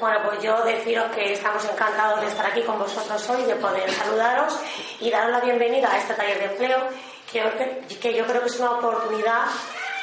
Bueno, pues yo deciros que estamos encantados de estar aquí con vosotros hoy, de poder saludaros y daros la bienvenida a este taller de empleo, que, yo creo que es una oportunidad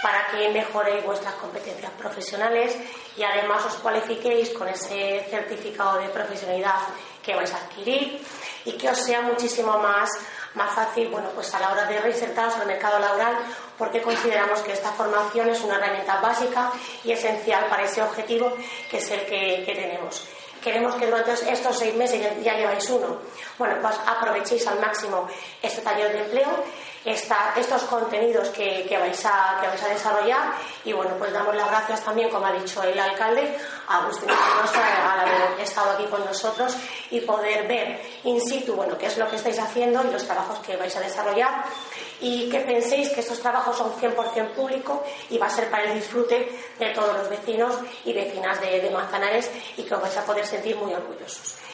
para que mejoréis vuestras competencias profesionales y además os cualifiquéis con ese certificado de profesionalidad que vais a adquirir y que os sea muchísimo más, más fácil bueno, pues a la hora de reinsertaros al mercado laboral porque consideramos que esta formación es una herramienta básica y esencial para ese objetivo que es el que, que tenemos. Queremos que durante estos seis meses ya, lleváis uno. Bueno, pues aprovechéis al máximo este taller de empleo estos contenidos que, vais a, que vais a desarrollar y bueno, pues damos las gracias también, como ha dicho el alcalde, a Agustín Espinosa estado aquí con nosotros y poder ver in situ, bueno, qué es lo que estáis haciendo y los trabajos que vais a desarrollar y que penséis que estos trabajos son 100% público y va a ser para el disfrute de todos los vecinos y vecinas de, de Manzanares y que os vais a poder sentir muy orgullosos.